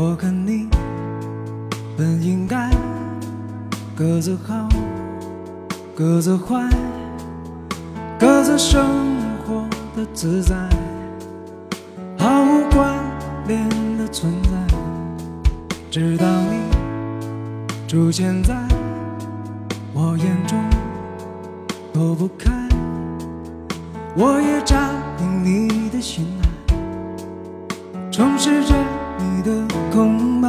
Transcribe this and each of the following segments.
我跟你本应该各自好，各自坏，各自生活的自在，毫无关联的存在。直到你出现在我眼中，躲不开，我也占领你的心海，充实着空白。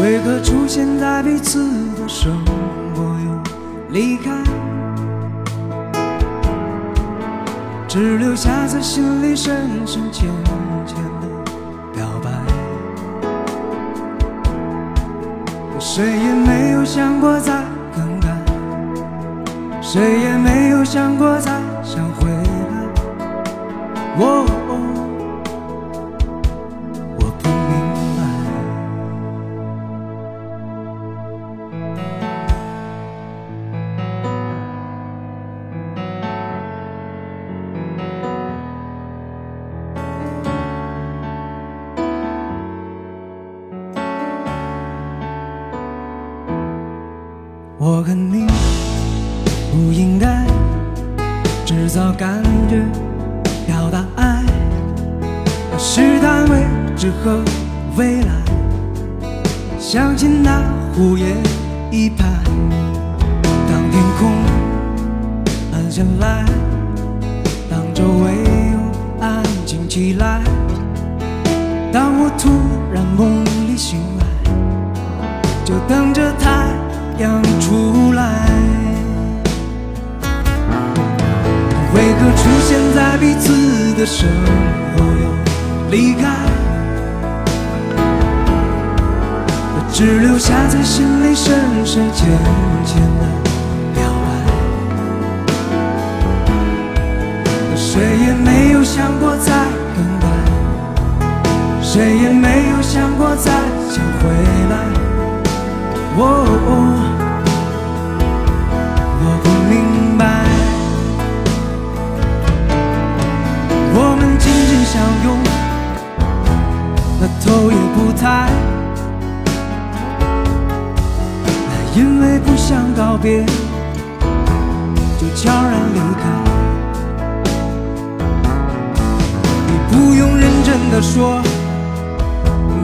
为何出现在彼此的生活又离开，只留下在心里深深浅浅的表白？谁也没有想过再更改，谁也没有想过再我和你不应该制造感觉，表达爱，试探未知和未来。相信那胡言一拍，当天空暗下来，当周围又安静起来，当我突然梦里醒来，就等着太阳出来。为何出现在彼此的生活又离开？只留下在心里深深浅浅的表白。谁也没有想过再更改，谁也没有想过再想回来。哦，也不想告别，就悄然离开。你不用认真的说，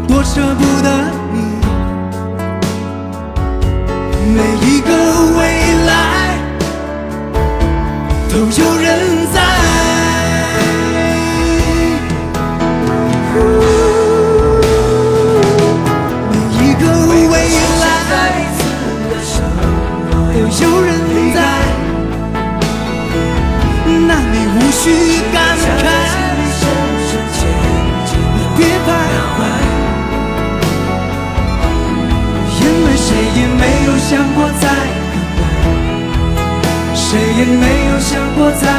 多舍不得你。每一个未来都有人没有想过再